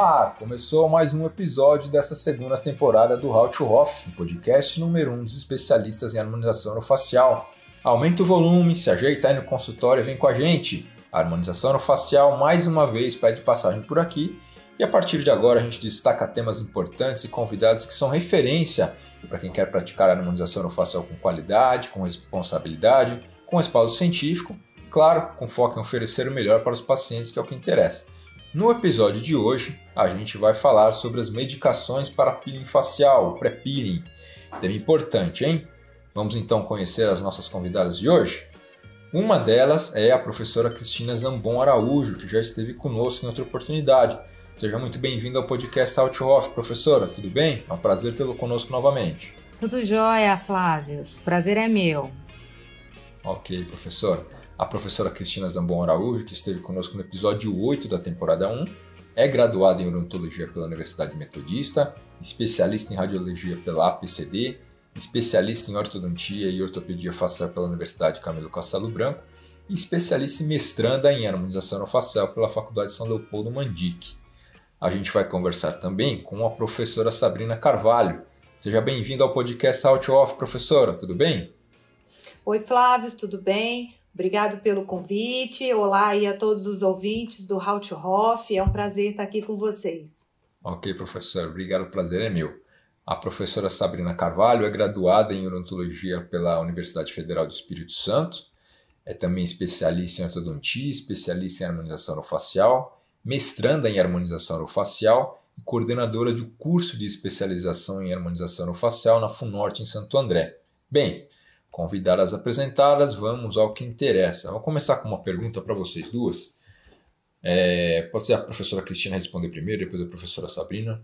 ar! Começou mais um episódio dessa segunda temporada do How to Hoff, podcast número 1 um dos especialistas em harmonização orofacial. Aumenta o volume, se ajeita aí no consultório e vem com a gente. A harmonização orofacial mais uma vez pede passagem por aqui e a partir de agora a gente destaca temas importantes e convidados que são referência para quem quer praticar a harmonização orofacial com qualidade, com responsabilidade, com respaldo científico, claro, com foco em oferecer o melhor para os pacientes, que é o que interessa. No episódio de hoje, a gente vai falar sobre as medicações para peeling facial, pré-peeling. Tema importante, hein? Vamos então conhecer as nossas convidadas de hoje? Uma delas é a professora Cristina Zambon Araújo, que já esteve conosco em outra oportunidade. Seja muito bem-vinda ao podcast Outhoff, professora, tudo bem? É um prazer tê-lo conosco novamente. Tudo jóia, Flávio. Prazer é meu. Ok, professora. A professora Cristina Zambon Araújo, que esteve conosco no episódio 8 da temporada 1, é graduada em odontologia pela Universidade Metodista, especialista em radiologia pela APCD, especialista em ortodontia e ortopedia facial pela Universidade Camilo Castelo Branco e especialista em mestranda em harmonização facial pela Faculdade São Leopoldo Mandique. A gente vai conversar também com a professora Sabrina Carvalho. Seja bem-vinda ao podcast Out Off, professora, tudo bem? Oi, Flávio, tudo bem? Obrigado pelo convite. Olá aí a todos os ouvintes do How to Hoff. É um prazer estar aqui com vocês. Ok, professor. Obrigado. O prazer é meu. A professora Sabrina Carvalho é graduada em odontologia pela Universidade Federal do Espírito Santo. É também especialista em ortodontia, especialista em harmonização orofacial, mestranda em harmonização orofacial e coordenadora de curso de especialização em harmonização orofacial na FUNORTE em Santo André. Bem, Convidadas apresentadas, vamos ao que interessa. Vou começar com uma pergunta para vocês duas. É, pode ser a professora Cristina responder primeiro, depois a professora Sabrina.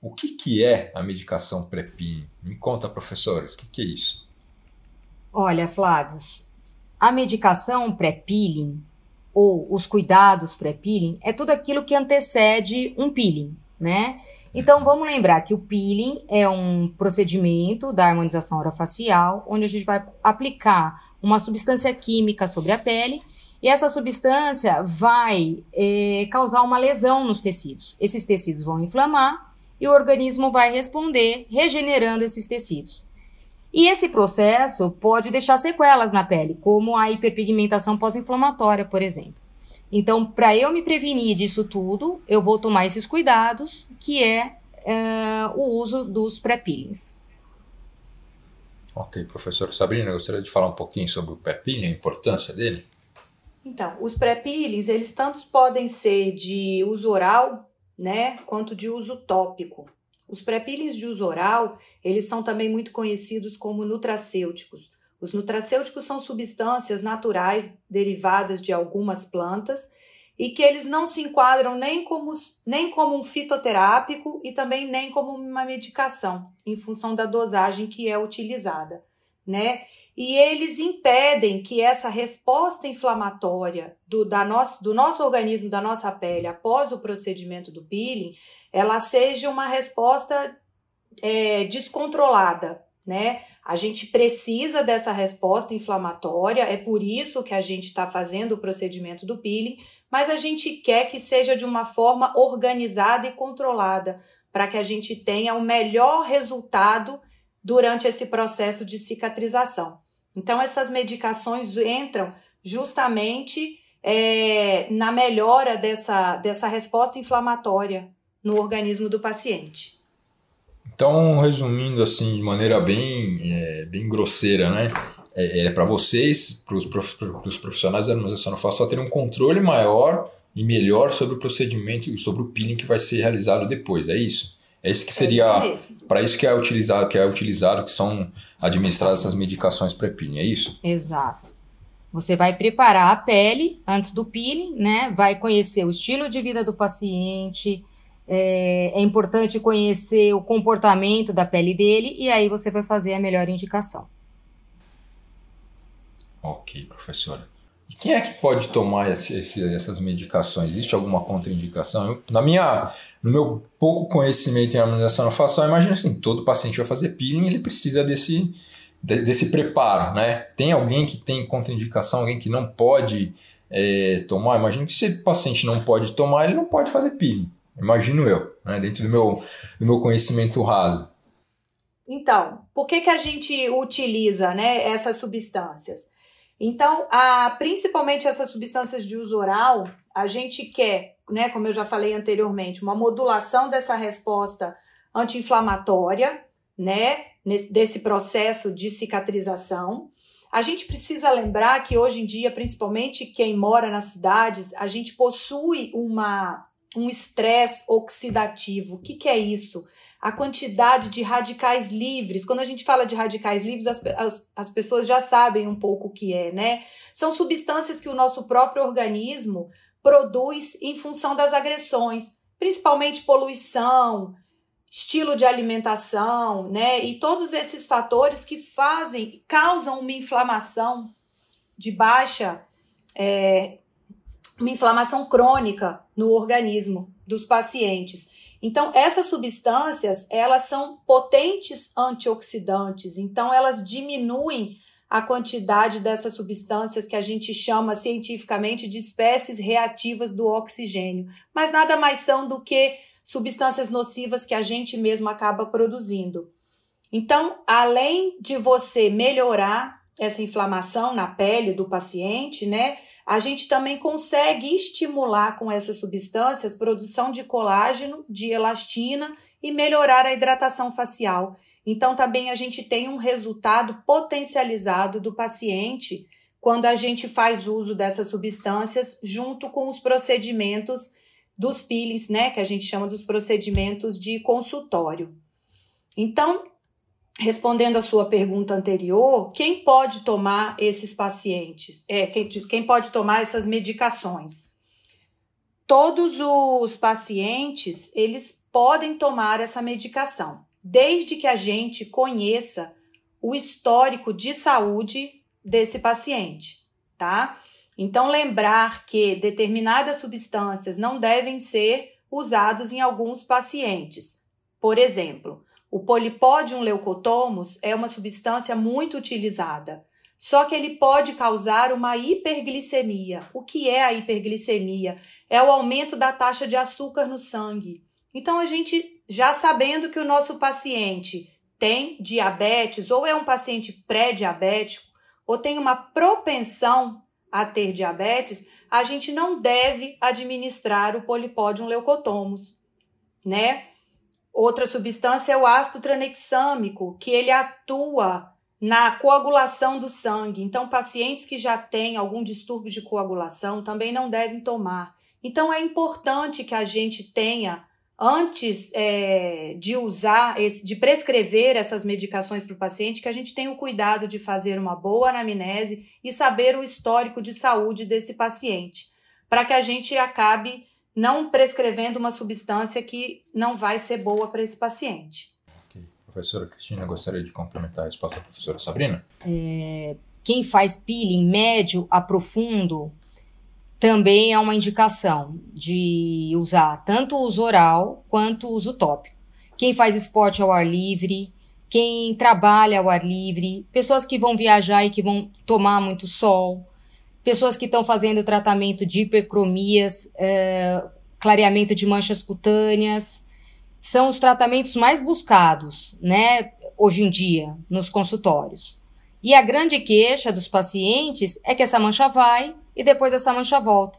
O que, que é a medicação pré-peeling? Me conta, professores, o que, que é isso? Olha, Flávio, a medicação pré-peeling ou os cuidados pré-peeling é tudo aquilo que antecede um peeling, né? Então vamos lembrar que o peeling é um procedimento da harmonização orofacial, onde a gente vai aplicar uma substância química sobre a pele e essa substância vai é, causar uma lesão nos tecidos. Esses tecidos vão inflamar e o organismo vai responder regenerando esses tecidos. E esse processo pode deixar sequelas na pele, como a hiperpigmentação pós-inflamatória, por exemplo. Então, para eu me prevenir disso tudo, eu vou tomar esses cuidados, que é uh, o uso dos pré-peelings. Ok, professora Sabrina, gostaria de falar um pouquinho sobre o pré-peeling, a importância dele? Então, os pré-peelings, eles tanto podem ser de uso oral, né, quanto de uso tópico. Os pré-peelings de uso oral, eles são também muito conhecidos como nutracêuticos. Os nutracêuticos são substâncias naturais derivadas de algumas plantas e que eles não se enquadram nem como, nem como um fitoterápico e também nem como uma medicação, em função da dosagem que é utilizada, né? E eles impedem que essa resposta inflamatória do, da nosso, do nosso organismo, da nossa pele, após o procedimento do peeling, ela seja uma resposta é, descontrolada, né? A gente precisa dessa resposta inflamatória, é por isso que a gente está fazendo o procedimento do peeling, mas a gente quer que seja de uma forma organizada e controlada, para que a gente tenha o melhor resultado durante esse processo de cicatrização. Então, essas medicações entram justamente é, na melhora dessa, dessa resposta inflamatória no organismo do paciente. Então, resumindo assim, de maneira bem, é, bem grosseira, né? É, é para vocês, para os profissionais da harmonização facial, terem um controle maior e melhor sobre o procedimento e sobre o peeling que vai ser realizado depois, é isso? É isso que seria é para isso que é utilizado, que é utilizado, que são administradas essas medicações pré-peeling, é isso? Exato. Você vai preparar a pele antes do peeling, né? Vai conhecer o estilo de vida do paciente, é, é importante conhecer o comportamento da pele dele e aí você vai fazer a melhor indicação. Ok, professora. E quem é que pode tomar esse, esse, essas medicações? Existe alguma contraindicação? Eu, na minha, no meu pouco conhecimento em harmonização facial, imagina assim, todo paciente vai fazer peeling, ele precisa desse, de, desse preparo, né? Tem alguém que tem contraindicação, alguém que não pode é, tomar? Imagina que se o paciente não pode tomar, ele não pode fazer peeling. Imagino eu, né, dentro do meu, do meu conhecimento raso. Então, por que, que a gente utiliza né, essas substâncias? Então, a, principalmente essas substâncias de uso oral, a gente quer, né, como eu já falei anteriormente, uma modulação dessa resposta anti-inflamatória, né, desse processo de cicatrização. A gente precisa lembrar que hoje em dia, principalmente quem mora nas cidades, a gente possui uma, um estresse oxidativo. O que, que é isso? a quantidade de radicais livres. Quando a gente fala de radicais livres, as, as, as, pessoas já sabem um pouco o que é, né? São substâncias que o nosso próprio organismo produz em função das agressões, principalmente poluição, estilo de alimentação, né? E todos esses fatores que fazem, causam uma inflamação de baixa, é, uma inflamação crônica no organismo dos pacientes. Então, essas substâncias, elas são potentes antioxidantes, então elas diminuem a quantidade dessas substâncias que a gente chama cientificamente de espécies reativas do oxigênio, mas nada mais são do que substâncias nocivas que a gente mesmo acaba produzindo. Então, além de você melhorar essa inflamação na pele do paciente, né? A gente também consegue estimular com essas substâncias produção de colágeno, de elastina e melhorar a hidratação facial. Então, também a gente tem um resultado potencializado do paciente quando a gente faz uso dessas substâncias junto com os procedimentos dos peelings, né, que a gente chama dos procedimentos de consultório. Então, respondendo a sua pergunta anterior, quem pode tomar esses pacientes? É, quem, quem pode tomar essas medicações? Todos os pacientes, eles podem tomar essa medicação, desde que a gente conheça o histórico de saúde desse paciente, tá? Então, lembrar que determinadas substâncias não devem ser usados em alguns pacientes. Por exemplo, o Polipodium leucotomus é uma substância muito utilizada, só que ele pode causar uma hiperglicemia. O que é a hiperglicemia? É o aumento da taxa de açúcar no sangue. Então, a gente, já sabendo que o nosso paciente tem diabetes, ou é um paciente pré-diabético, ou tem uma propensão a ter diabetes, a gente não deve administrar o Polipodium leucotomus, né? Outra substância é o ácido tranexâmico, que ele atua na coagulação do sangue. Então, pacientes que já têm algum distúrbio de coagulação também não devem tomar. Então, é importante que a gente tenha, antes é, de usar, esse, de prescrever essas medicações para o paciente, que a gente tenha o cuidado de fazer uma boa anamnese e saber o histórico de saúde desse paciente, para que a gente acabe não prescrevendo uma substância que não vai ser boa para esse paciente. Okay. Professora Cristina, gostaria de complementar a resposta da professora Sabrina? É, quem faz peeling médio a profundo também é uma indicação de usar tanto o uso oral quanto o uso tópico. Quem faz esporte ao ar livre, quem trabalha ao ar livre, pessoas que vão viajar e que vão tomar muito sol, pessoas que estão fazendo tratamento de hipercromias, é, clareamento de manchas cutâneas, são os tratamentos mais buscados, né, hoje em dia, nos consultórios. E a grande queixa dos pacientes é que essa mancha vai e depois essa mancha volta.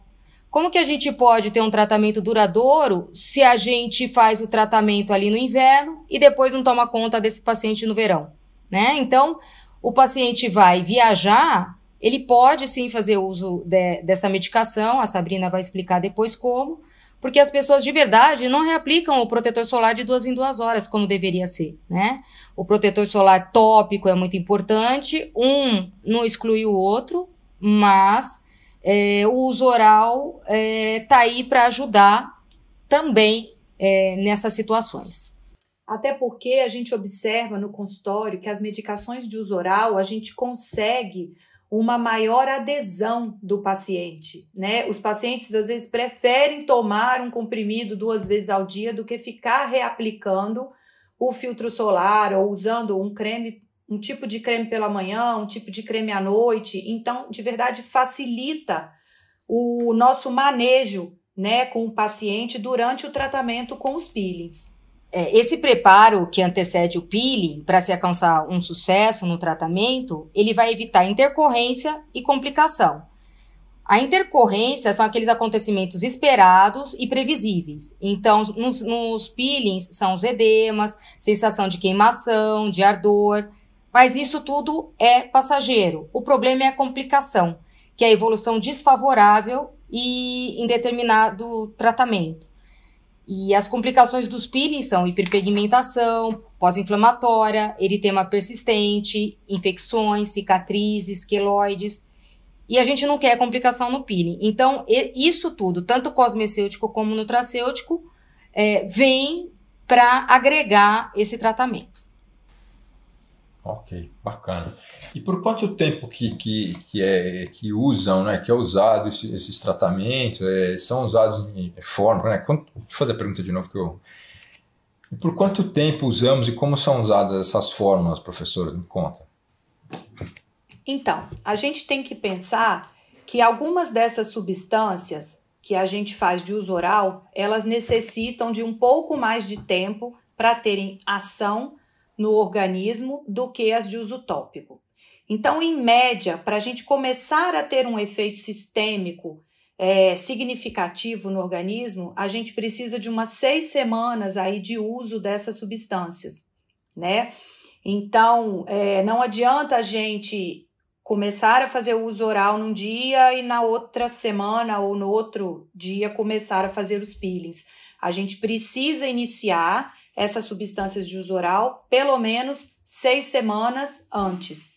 Como que a gente pode ter um tratamento duradouro se a gente faz o tratamento ali no inverno e depois não toma conta desse paciente no verão, né? Então, o paciente vai viajar ele pode sim fazer uso de, dessa medicação, a Sabrina vai explicar depois como, porque as pessoas de verdade não reaplicam o protetor solar de duas em duas horas, como deveria ser, né? O protetor solar tópico é muito importante, um não exclui o outro, mas é, o uso oral é, tá aí para ajudar também é, nessas situações. Até porque a gente observa no consultório que as medicações de uso oral a gente consegue uma maior adesão do paciente, né? Os pacientes às vezes preferem tomar um comprimido duas vezes ao dia do que ficar reaplicando o filtro solar ou usando um creme, um tipo de creme pela manhã, um tipo de creme à noite. Então, de verdade, facilita o nosso manejo né, com o paciente durante o tratamento com os peelings. É, esse preparo que antecede o peeling para se alcançar um sucesso no tratamento, ele vai evitar intercorrência e complicação. A intercorrência são aqueles acontecimentos esperados e previsíveis. Então, nos, nos peelings são os edemas, sensação de queimação, de ardor, mas isso tudo é passageiro. O problema é a complicação, que é a evolução desfavorável e em determinado tratamento. E as complicações dos peelings são hiperpigmentação, pós-inflamatória, eritema persistente, infecções, cicatrizes, queloides. E a gente não quer complicação no peeling. Então, isso tudo, tanto cosmecêutico como nutracêutico, é, vem para agregar esse tratamento. Ok, bacana. E por quanto tempo que, que, que, é, que usam, né, que é usado esse, esses tratamentos, é, são usados em forma, né? Quanto, deixa eu fazer a pergunta de novo que eu... E por quanto tempo usamos e como são usadas essas fórmulas, professora? Me conta. Então, a gente tem que pensar que algumas dessas substâncias que a gente faz de uso oral, elas necessitam de um pouco mais de tempo para terem ação no organismo do que as de uso tópico. Então, em média, para a gente começar a ter um efeito sistêmico é, significativo no organismo, a gente precisa de umas seis semanas aí de uso dessas substâncias, né? Então, é, não adianta a gente começar a fazer o uso oral num dia e na outra semana ou no outro dia começar a fazer os peelings. A gente precisa iniciar essas substâncias de uso oral pelo menos seis semanas antes,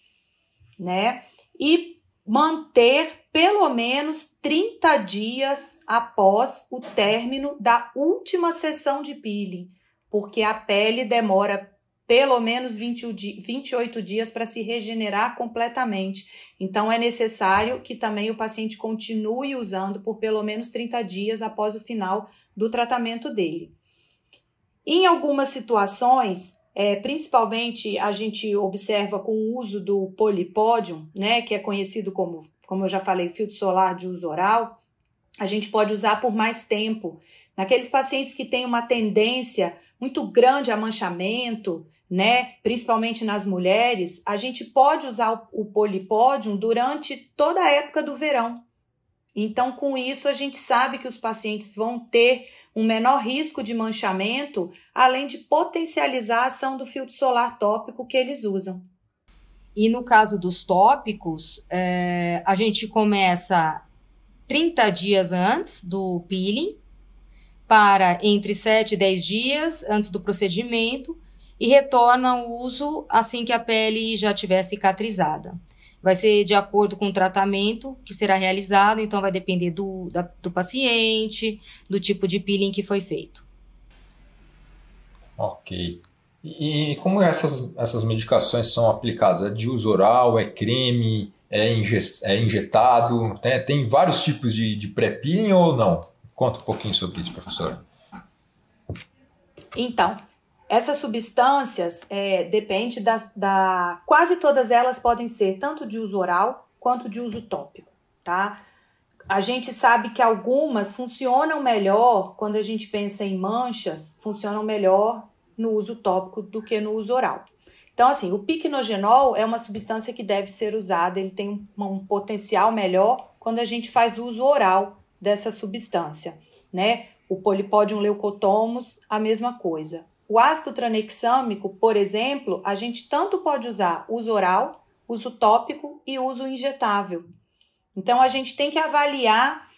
né? E manter pelo menos 30 dias após o término da última sessão de peeling, porque a pele demora pelo menos 20, 28 dias para se regenerar completamente. Então, é necessário que também o paciente continue usando por pelo menos 30 dias após o final do tratamento dele. Em algumas situações, é, principalmente a gente observa com o uso do polipódium, né, que é conhecido como, como eu já falei, filtro solar de uso oral, a gente pode usar por mais tempo. Naqueles pacientes que têm uma tendência muito grande a manchamento, né, principalmente nas mulheres, a gente pode usar o, o polipódium durante toda a época do verão. Então, com isso, a gente sabe que os pacientes vão ter um menor risco de manchamento, além de potencializar a ação do filtro solar tópico que eles usam. E no caso dos tópicos, é, a gente começa 30 dias antes do peeling, para entre 7 e 10 dias antes do procedimento e retorna ao uso assim que a pele já tiver cicatrizada. Vai ser de acordo com o tratamento que será realizado, então vai depender do, da, do paciente, do tipo de peeling que foi feito. Ok. E como essas, essas medicações são aplicadas? É de uso oral, é creme, é, é injetado? Tem, tem vários tipos de, de pré-peeling ou não? Conta um pouquinho sobre isso, professora. Então, essas substâncias é, depende da, da. Quase todas elas podem ser tanto de uso oral quanto de uso tópico, tá? A gente sabe que algumas funcionam melhor quando a gente pensa em manchas, funcionam melhor no uso tópico do que no uso oral. Então, assim, o piquenogenol é uma substância que deve ser usada, ele tem um, um potencial melhor quando a gente faz uso oral dessa substância, né? O polipódium leucotomus, a mesma coisa. O ácido tranexâmico, por exemplo, a gente tanto pode usar uso oral, uso tópico e uso injetável. Então, a gente tem que avaliar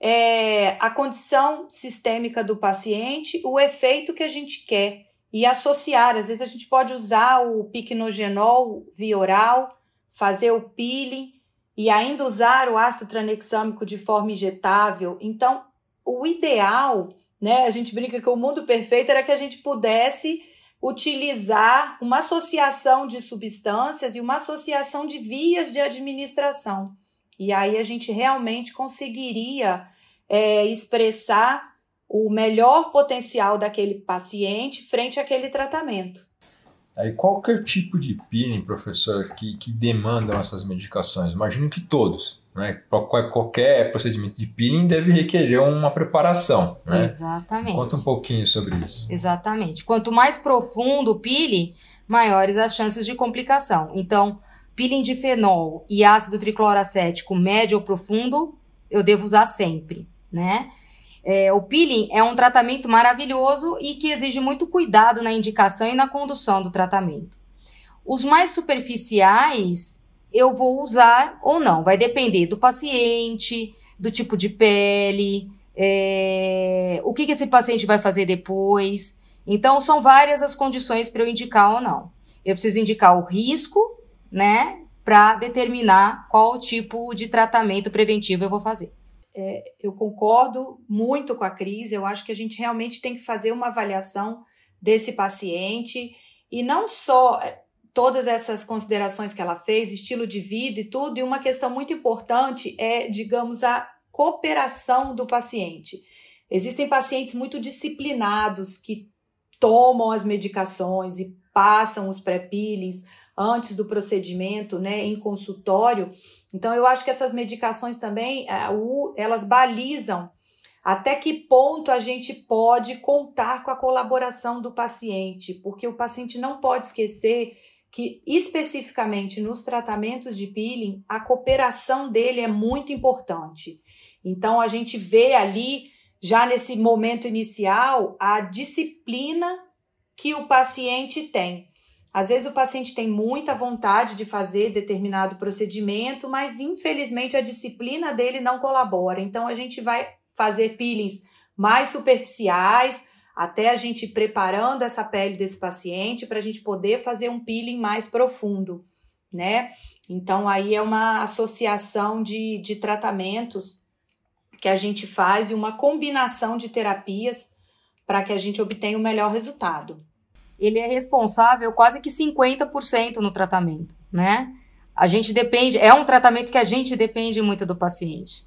é, a condição sistêmica do paciente, o efeito que a gente quer e associar. Às vezes, a gente pode usar o piquenogenol via oral, fazer o peeling e ainda usar o ácido tranexâmico de forma injetável. Então, o ideal né? A gente brinca que o mundo perfeito era que a gente pudesse utilizar uma associação de substâncias e uma associação de vias de administração. E aí a gente realmente conseguiria é, expressar o melhor potencial daquele paciente frente àquele tratamento. Aí qualquer tipo de peeling, professor, que, que demandam essas medicações? Imagino que todos. Né? Qualquer procedimento de peeling deve requerer uma preparação. Né? Exatamente. Conta um pouquinho sobre isso. Exatamente. Quanto mais profundo o peeling, maiores as chances de complicação. Então, peeling de fenol e ácido tricloracético médio ou profundo, eu devo usar sempre, né? É, o peeling é um tratamento maravilhoso e que exige muito cuidado na indicação e na condução do tratamento. Os mais superficiais eu vou usar ou não, vai depender do paciente, do tipo de pele, é, o que, que esse paciente vai fazer depois. Então, são várias as condições para eu indicar ou não. Eu preciso indicar o risco, né, para determinar qual tipo de tratamento preventivo eu vou fazer. É, eu concordo muito com a Cris, eu acho que a gente realmente tem que fazer uma avaliação desse paciente e não só todas essas considerações que ela fez, estilo de vida e tudo, e uma questão muito importante é, digamos, a cooperação do paciente. Existem pacientes muito disciplinados que tomam as medicações e passam os pré-peelings antes do procedimento, né, em consultório. Então, eu acho que essas medicações também, é, elas balizam até que ponto a gente pode contar com a colaboração do paciente, porque o paciente não pode esquecer que especificamente nos tratamentos de peeling, a cooperação dele é muito importante. Então a gente vê ali já nesse momento inicial a disciplina que o paciente tem. Às vezes o paciente tem muita vontade de fazer determinado procedimento, mas infelizmente a disciplina dele não colabora. Então a gente vai fazer peelings mais superficiais, até a gente preparando essa pele desse paciente para a gente poder fazer um peeling mais profundo, né? Então aí é uma associação de, de tratamentos que a gente faz e uma combinação de terapias para que a gente obtenha o melhor resultado. Ele é responsável quase que 50% no tratamento, né? A gente depende, é um tratamento que a gente depende muito do paciente.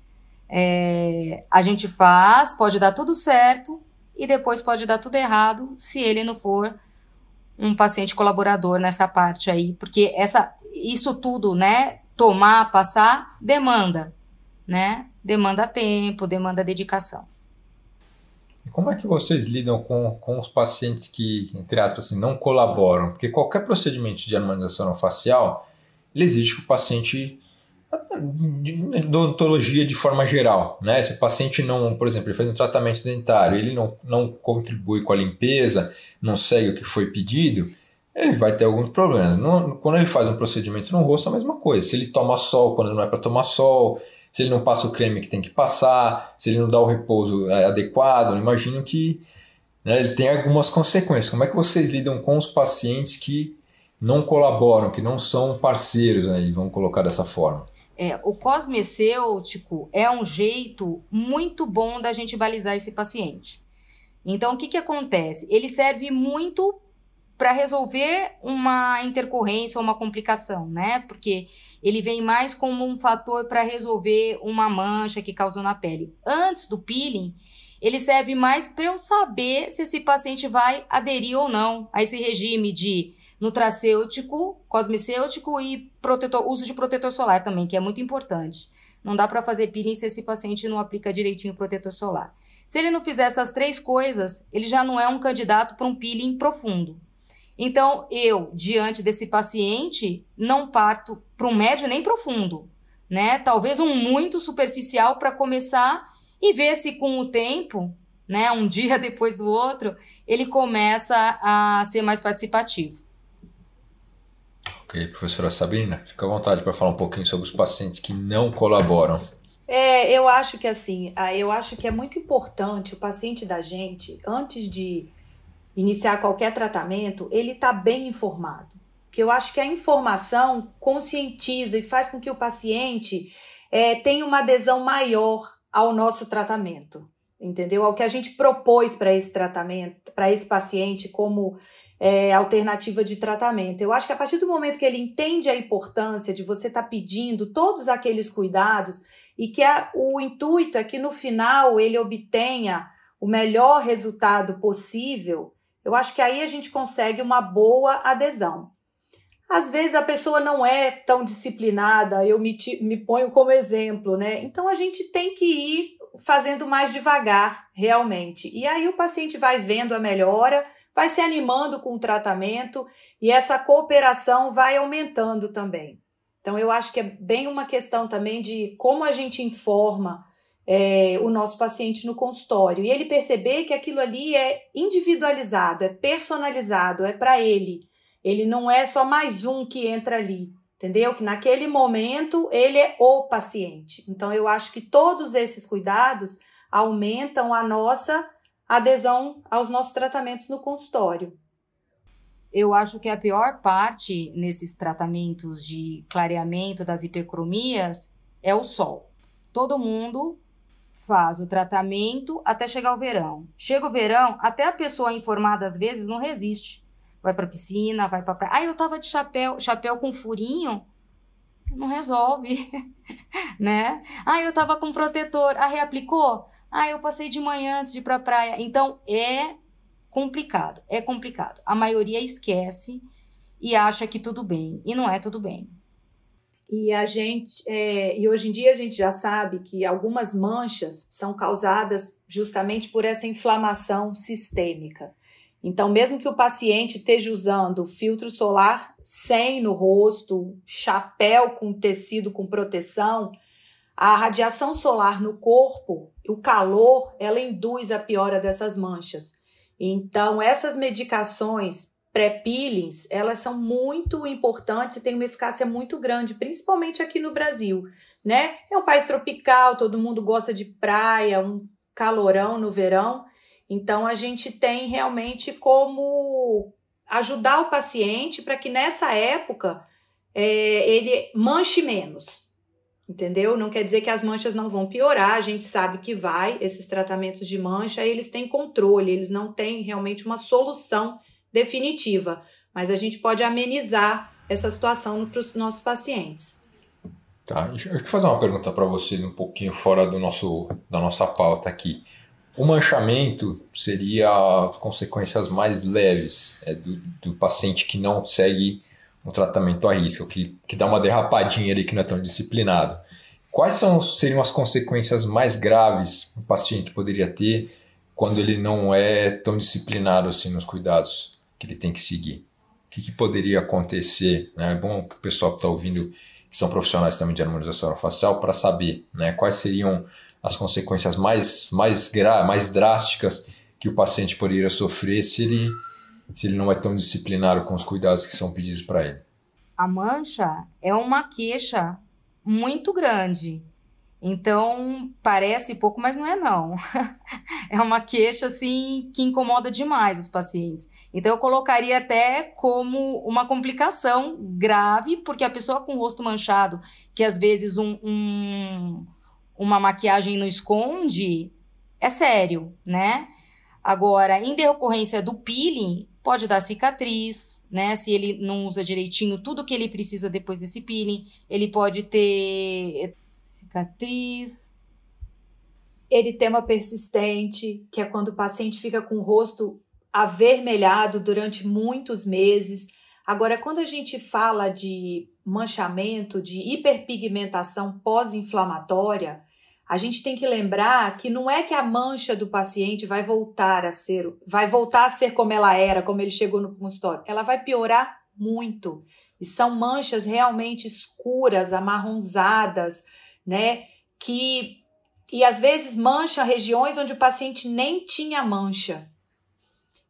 É, a gente faz, pode dar tudo certo, e depois pode dar tudo errado se ele não for um paciente colaborador nessa parte aí, porque essa isso tudo, né, tomar, passar, demanda, né? Demanda tempo, demanda dedicação. E como é que vocês lidam com, com os pacientes que, entre aspas, assim, não colaboram? Porque qualquer procedimento de harmonização facial, exige que o paciente de odontologia de forma geral, né? Se o paciente não, por exemplo, ele faz um tratamento dentário, ele não, não contribui com a limpeza, não segue o que foi pedido, ele vai ter alguns problemas. Não, quando ele faz um procedimento no rosto, é a mesma coisa. Se ele toma sol quando não é para tomar sol, se ele não passa o creme que tem que passar, se ele não dá o repouso é, adequado, imagino que né, ele tem algumas consequências. Como é que vocês lidam com os pacientes que não colaboram, que não são parceiros, né, vamos colocar dessa forma? É, o cosmecêutico é um jeito muito bom da gente balizar esse paciente. Então, o que, que acontece? Ele serve muito para resolver uma intercorrência ou uma complicação, né? Porque ele vem mais como um fator para resolver uma mancha que causou na pele. Antes do peeling, ele serve mais para eu saber se esse paciente vai aderir ou não a esse regime de nutracêutico, cosmecêutico e protetor, uso de protetor solar também, que é muito importante. Não dá para fazer peeling se esse paciente não aplica direitinho o protetor solar. Se ele não fizer essas três coisas, ele já não é um candidato para um peeling profundo. Então, eu, diante desse paciente, não parto para um médio nem profundo, né? Talvez um muito superficial para começar e ver se com o tempo, né, um dia depois do outro, ele começa a ser mais participativo. Ok, professora Sabrina, fica à vontade para falar um pouquinho sobre os pacientes que não colaboram. É, eu acho que assim, ah, eu acho que é muito importante o paciente da gente, antes de iniciar qualquer tratamento, ele tá bem informado. Porque eu acho que a informação conscientiza e faz com que o paciente é, tenha uma adesão maior ao nosso tratamento, entendeu? Ao que a gente propôs para esse tratamento, para esse paciente como é, alternativa de tratamento. Eu acho que a partir do momento que ele entende a importância de você estar tá pedindo todos aqueles cuidados e que a, o intuito é que no final ele obtenha o melhor resultado possível, eu acho que aí a gente consegue uma boa adesão. às vezes a pessoa não é tão disciplinada, eu me, me ponho como exemplo, né? Então a gente tem que ir fazendo mais devagar, realmente. E aí o paciente vai vendo a melhora, vai se animando com o tratamento e essa cooperação vai aumentando também. Então eu acho que é bem uma questão também de como a gente informa é, o nosso paciente no consultório e ele perceber que aquilo ali é individualizado, é personalizado, é para ele. Ele não é só mais um que entra ali, entendeu? Que naquele momento ele é o paciente. Então eu acho que todos esses cuidados aumentam a nossa adesão aos nossos tratamentos no consultório. Eu acho que a pior parte nesses tratamentos de clareamento das hipercromias é o sol. Todo mundo faz o tratamento até chegar o verão. Chega o verão, até a pessoa informada às vezes não resiste vai pra piscina, vai pra praia. Ah, eu tava de chapéu, chapéu com furinho. Não resolve, né? Ah, eu tava com protetor. Ah, reaplicou? Ah, eu passei de manhã antes de ir pra praia. Então, é complicado, é complicado. A maioria esquece e acha que tudo bem. E não é tudo bem. E a gente, é, e hoje em dia a gente já sabe que algumas manchas são causadas justamente por essa inflamação sistêmica. Então, mesmo que o paciente esteja usando filtro solar sem no rosto, chapéu com tecido com proteção, a radiação solar no corpo, o calor, ela induz a piora dessas manchas. Então, essas medicações pré-peelings, elas são muito importantes e têm uma eficácia muito grande, principalmente aqui no Brasil, né? É um país tropical, todo mundo gosta de praia, um calorão no verão. Então, a gente tem realmente como ajudar o paciente para que nessa época é, ele manche menos. Entendeu? Não quer dizer que as manchas não vão piorar, a gente sabe que vai. Esses tratamentos de mancha, eles têm controle, eles não têm realmente uma solução definitiva, mas a gente pode amenizar essa situação para os nossos pacientes. Tá, deixa eu fazer uma pergunta para você, um pouquinho fora do nosso, da nossa pauta aqui. O manchamento seria as consequências mais leves é, do, do, paciente que não segue um tratamento a risco, que, que dá uma derrapadinha ali que não é tão disciplinado. Quais são, seriam as consequências mais graves que o paciente poderia ter quando ele não é tão disciplinado assim nos cuidados que ele tem que seguir? O que, que poderia acontecer? Né? É bom que o pessoal que está ouvindo, que são profissionais também de harmonização facial, para saber né, quais seriam as consequências mais, mais, mais drásticas que o paciente poderia sofrer se ele, se ele não é tão disciplinado com os cuidados que são pedidos para ele. A mancha é uma queixa muito grande. Então, parece pouco, mas não é não. é uma queixa assim que incomoda demais os pacientes. Então eu colocaria até como uma complicação grave, porque a pessoa com o rosto manchado, que às vezes um, um uma maquiagem não esconde, é sério, né? Agora, em decorrência do peeling, pode dar cicatriz, né? Se ele não usa direitinho tudo que ele precisa depois desse peeling, ele pode ter cicatriz. Eritema persistente, que é quando o paciente fica com o rosto avermelhado durante muitos meses. Agora, quando a gente fala de manchamento, de hiperpigmentação pós-inflamatória, a gente tem que lembrar que não é que a mancha do paciente vai voltar a ser, vai voltar a ser como ela era, como ele chegou no consultório. Ela vai piorar muito. E são manchas realmente escuras, amarronzadas, né? Que e às vezes mancha regiões onde o paciente nem tinha mancha.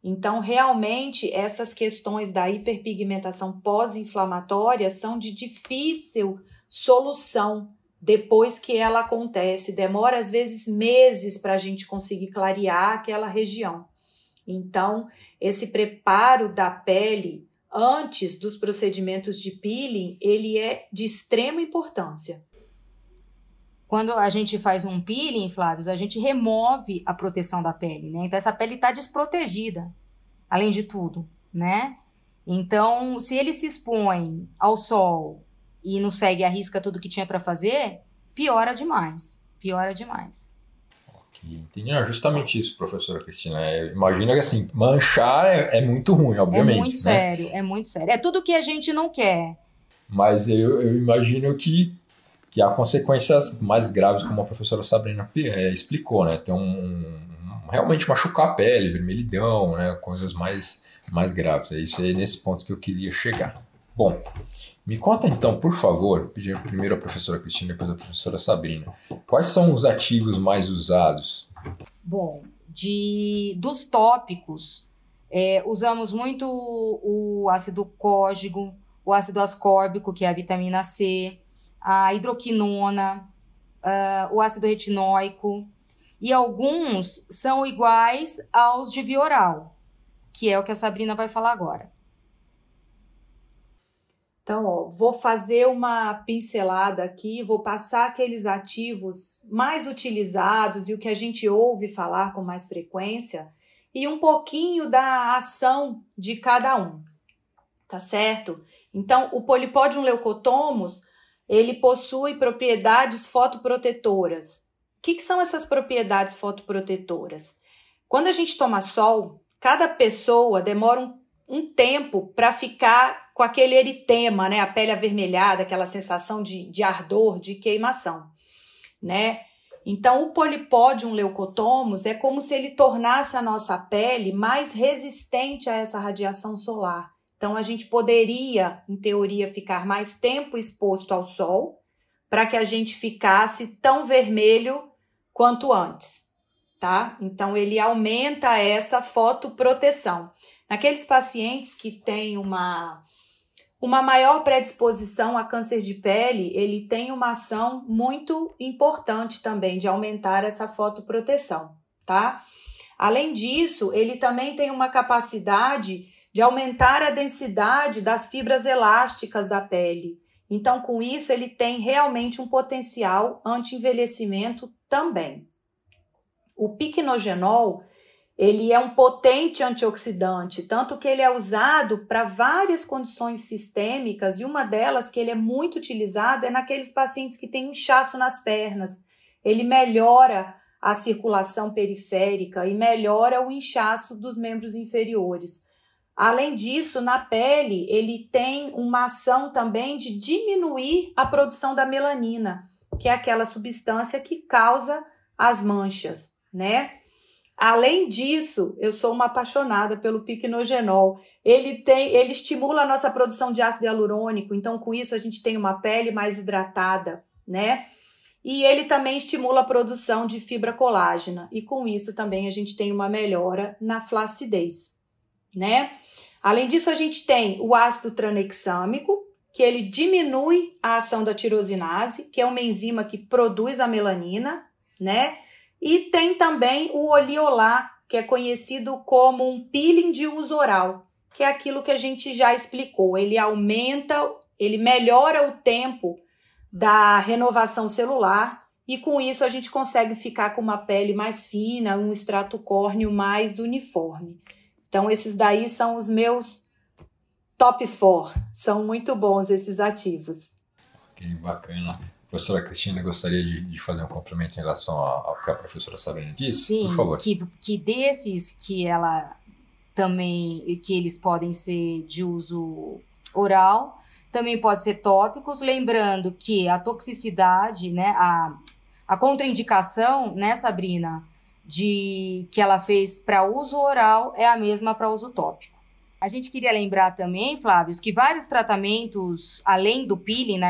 Então, realmente, essas questões da hiperpigmentação pós-inflamatória são de difícil solução depois que ela acontece. Demora às vezes meses para a gente conseguir clarear aquela região. Então, esse preparo da pele antes dos procedimentos de peeling, ele é de extrema importância. Quando a gente faz um peeling, Flávio, a gente remove a proteção da pele, né? Então essa pele está desprotegida, além de tudo, né? Então, se ele se expõe ao sol e não segue a risca tudo que tinha para fazer, piora demais. Piora demais. Ok. Entendi, não, justamente isso, professora Cristina. É, imagina que assim, manchar é, é, muito ruim, obviamente. É muito né? sério, é muito sério. É tudo que a gente não quer. Mas eu, eu imagino que, que há consequências mais graves, como a professora Sabrina é, explicou, né? Tem um, um, realmente machucar a pele, vermelhidão, né? Coisas mais, mais graves. É isso aí nesse ponto que eu queria chegar. Bom, me conta então, por favor, pedir primeiro a professora Cristina e depois a professora Sabrina, quais são os ativos mais usados? Bom, de dos tópicos, é, usamos muito o, o ácido cógigo, o ácido ascórbico, que é a vitamina C, a hidroquinona, uh, o ácido retinóico, e alguns são iguais aos de via oral, que é o que a Sabrina vai falar agora. Então, ó, vou fazer uma pincelada aqui, vou passar aqueles ativos mais utilizados e o que a gente ouve falar com mais frequência e um pouquinho da ação de cada um, tá certo? Então, o Polipodium leucotomus, ele possui propriedades fotoprotetoras. O que, que são essas propriedades fotoprotetoras? Quando a gente toma sol, cada pessoa demora um, um tempo para ficar com aquele eritema, né? A pele avermelhada, aquela sensação de, de ardor, de queimação, né? Então, o polipódium leucotomus é como se ele tornasse a nossa pele mais resistente a essa radiação solar. Então, a gente poderia, em teoria, ficar mais tempo exposto ao sol para que a gente ficasse tão vermelho quanto antes, tá? Então, ele aumenta essa fotoproteção. Naqueles pacientes que têm uma uma maior predisposição a câncer de pele, ele tem uma ação muito importante também de aumentar essa fotoproteção, tá? Além disso, ele também tem uma capacidade de aumentar a densidade das fibras elásticas da pele. Então, com isso, ele tem realmente um potencial anti-envelhecimento também. O piquenogenol, ele é um potente antioxidante, tanto que ele é usado para várias condições sistêmicas, e uma delas que ele é muito utilizado é naqueles pacientes que têm inchaço nas pernas. Ele melhora a circulação periférica e melhora o inchaço dos membros inferiores. Além disso, na pele, ele tem uma ação também de diminuir a produção da melanina, que é aquela substância que causa as manchas, né? Além disso, eu sou uma apaixonada pelo piquenogenol. Ele tem, ele estimula a nossa produção de ácido hialurônico, então com isso a gente tem uma pele mais hidratada, né? E ele também estimula a produção de fibra colágena e com isso também a gente tem uma melhora na flacidez, né? Além disso, a gente tem o ácido tranexâmico, que ele diminui a ação da tirosinase, que é uma enzima que produz a melanina, né? E tem também o oliolá, que é conhecido como um peeling de uso oral, que é aquilo que a gente já explicou. Ele aumenta, ele melhora o tempo da renovação celular e com isso a gente consegue ficar com uma pele mais fina, um extrato córneo mais uniforme. Então esses daí são os meus top 4. São muito bons esses ativos. Que bacana professora Cristina gostaria de, de, fazer um complemento em relação ao, ao que a professora Sabrina disse? Sim, por favor. Que, que desses que ela também, que eles podem ser de uso oral, também pode ser tópicos, lembrando que a toxicidade, né, a, a contraindicação, né, Sabrina, de que ela fez para uso oral é a mesma para uso tópico. A gente queria lembrar também, Flávio, que vários tratamentos, além do peeling,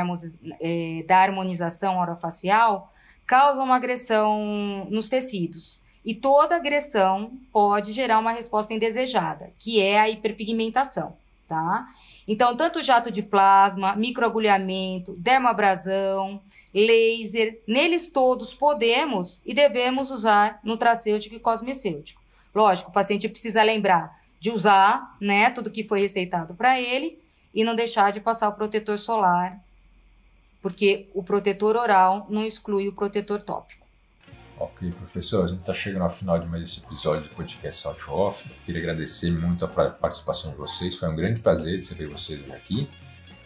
é, da harmonização orofacial, causam uma agressão nos tecidos. E toda agressão pode gerar uma resposta indesejada, que é a hiperpigmentação, tá? Então, tanto jato de plasma, microagulhamento, dermoabrasão, laser, neles todos podemos e devemos usar nutracêutico e cosmecêutico. Lógico, o paciente precisa lembrar de usar, né, tudo que foi receitado para ele e não deixar de passar o protetor solar, porque o protetor oral não exclui o protetor tópico. Ok, professor, a gente está chegando ao final de mais esse episódio do podcast Salt Off. Queria agradecer muito a participação de vocês, foi um grande prazer receber vocês aqui.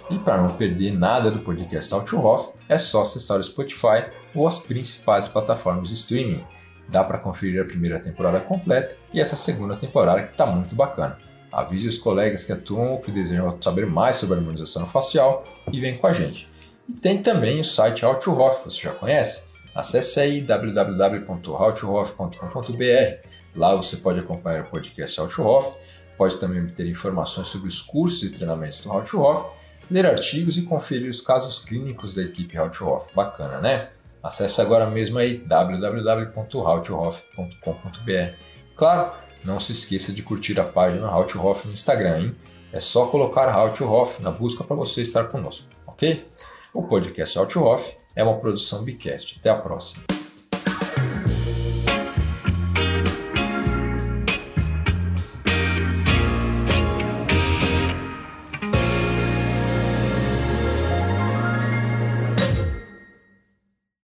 E para não perder nada do podcast Salt Off, é só acessar o Spotify ou as principais plataformas de streaming. Dá para conferir a primeira temporada completa e essa segunda temporada que está muito bacana. Avise os colegas que atuam ou que desejam saber mais sobre a harmonização facial e vem com a gente. E tem também o site How to Hoff, você já conhece? Acesse aí www.howtohoff.com.br. Lá você pode acompanhar o podcast How to Hoff, pode também obter informações sobre os cursos e treinamentos do How to Hoff, ler artigos e conferir os casos clínicos da equipe How to Hoff. Bacana, né? Acesse agora mesmo aí www.howtohoff.com.br. Claro, não se esqueça de curtir a página How to Hoff no Instagram, hein? É só colocar How to Hoff na busca para você estar conosco, ok? O podcast How to Hoff é uma produção Bicast. Até a próxima.